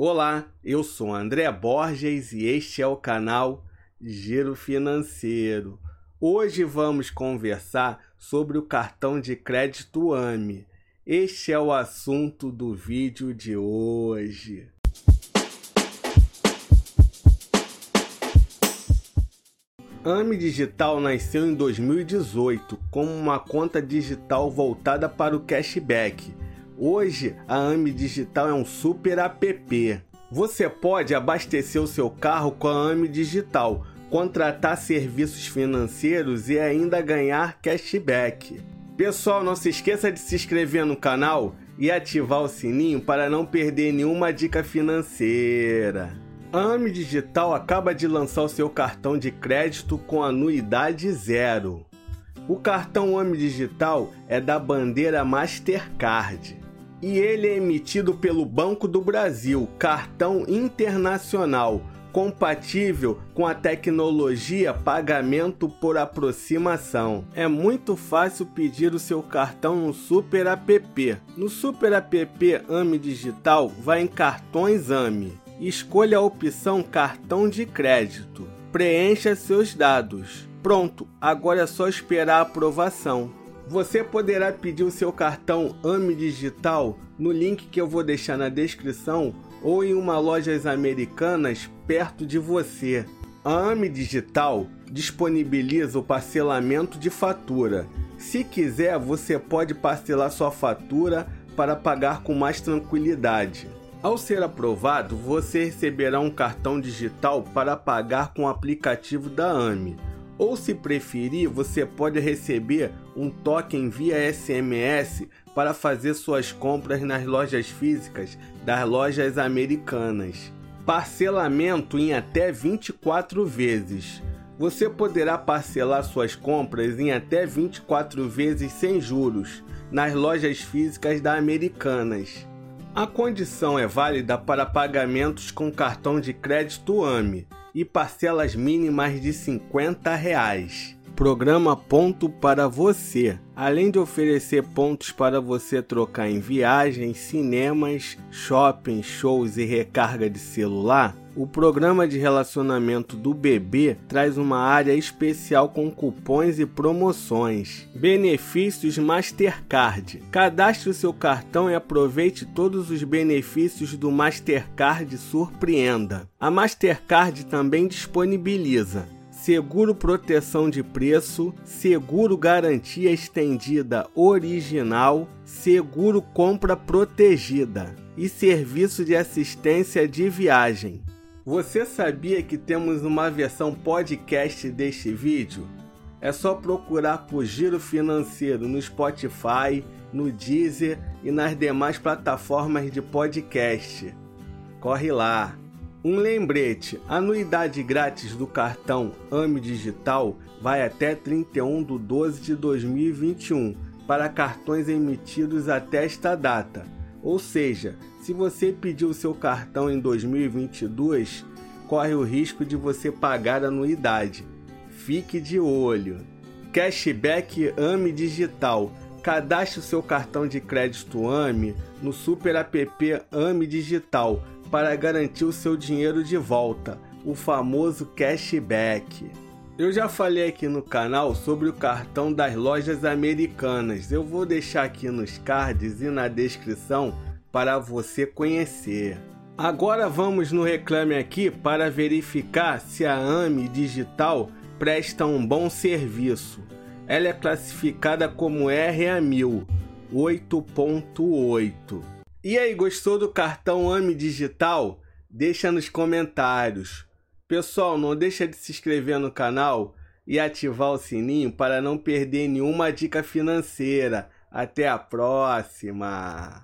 Olá, eu sou André Borges e este é o canal Giro Financeiro. Hoje vamos conversar sobre o cartão de crédito AME. Este é o assunto do vídeo de hoje. AME Digital nasceu em 2018 como uma conta digital voltada para o cashback Hoje, a AME Digital é um super app. Você pode abastecer o seu carro com a AME Digital, contratar serviços financeiros e ainda ganhar cashback. Pessoal, não se esqueça de se inscrever no canal e ativar o sininho para não perder nenhuma dica financeira. A AME Digital acaba de lançar o seu cartão de crédito com anuidade zero. O cartão AME Digital é da bandeira Mastercard e ele é emitido pelo Banco do Brasil, cartão internacional, compatível com a tecnologia pagamento por aproximação. É muito fácil pedir o seu cartão no Super App. No Super App AME Digital, vá em Cartões AME. Escolha a opção Cartão de Crédito. Preencha seus dados. Pronto, agora é só esperar a aprovação. Você poderá pedir o seu cartão AME Digital no link que eu vou deixar na descrição ou em uma lojas americanas perto de você. A AME Digital disponibiliza o parcelamento de fatura. Se quiser, você pode parcelar sua fatura para pagar com mais tranquilidade. Ao ser aprovado, você receberá um cartão digital para pagar com o aplicativo da AME. Ou se preferir, você pode receber um token via SMS para fazer suas compras nas lojas físicas das lojas americanas. Parcelamento em até 24 vezes. Você poderá parcelar suas compras em até 24 vezes sem juros nas lojas físicas da Americanas. A condição é válida para pagamentos com cartão de crédito AME e parcelas mínimas de 50 reais. Programa Ponto para você. Além de oferecer pontos para você trocar em viagens, cinemas, shopping, shows e recarga de celular, o programa de relacionamento do bebê traz uma área especial com cupons e promoções. Benefícios Mastercard. Cadastre o seu cartão e aproveite todos os benefícios do Mastercard Surpreenda. A Mastercard também disponibiliza seguro proteção de preço, seguro garantia estendida original, seguro compra protegida e serviço de assistência de viagem. Você sabia que temos uma versão podcast deste vídeo? É só procurar por Giro Financeiro no Spotify, no Deezer e nas demais plataformas de podcast. Corre lá! Um lembrete: anuidade grátis do cartão AME Digital vai até 31 de 12 de 2021 para cartões emitidos até esta data. Ou seja, se você pediu seu cartão em 2022, corre o risco de você pagar anuidade. Fique de olho. Cashback AME Digital. Cadastre o seu cartão de crédito AME no Super App AME Digital para garantir o seu dinheiro de volta, o famoso cashback. Eu já falei aqui no canal sobre o cartão das lojas americanas. Eu vou deixar aqui nos cards e na descrição para você conhecer. Agora vamos no reclame aqui para verificar se a AME Digital presta um bom serviço. Ela é classificada como RA1000 8.8. E aí, gostou do cartão AME Digital? Deixa nos comentários. Pessoal, não deixa de se inscrever no canal e ativar o sininho para não perder nenhuma dica financeira. Até a próxima!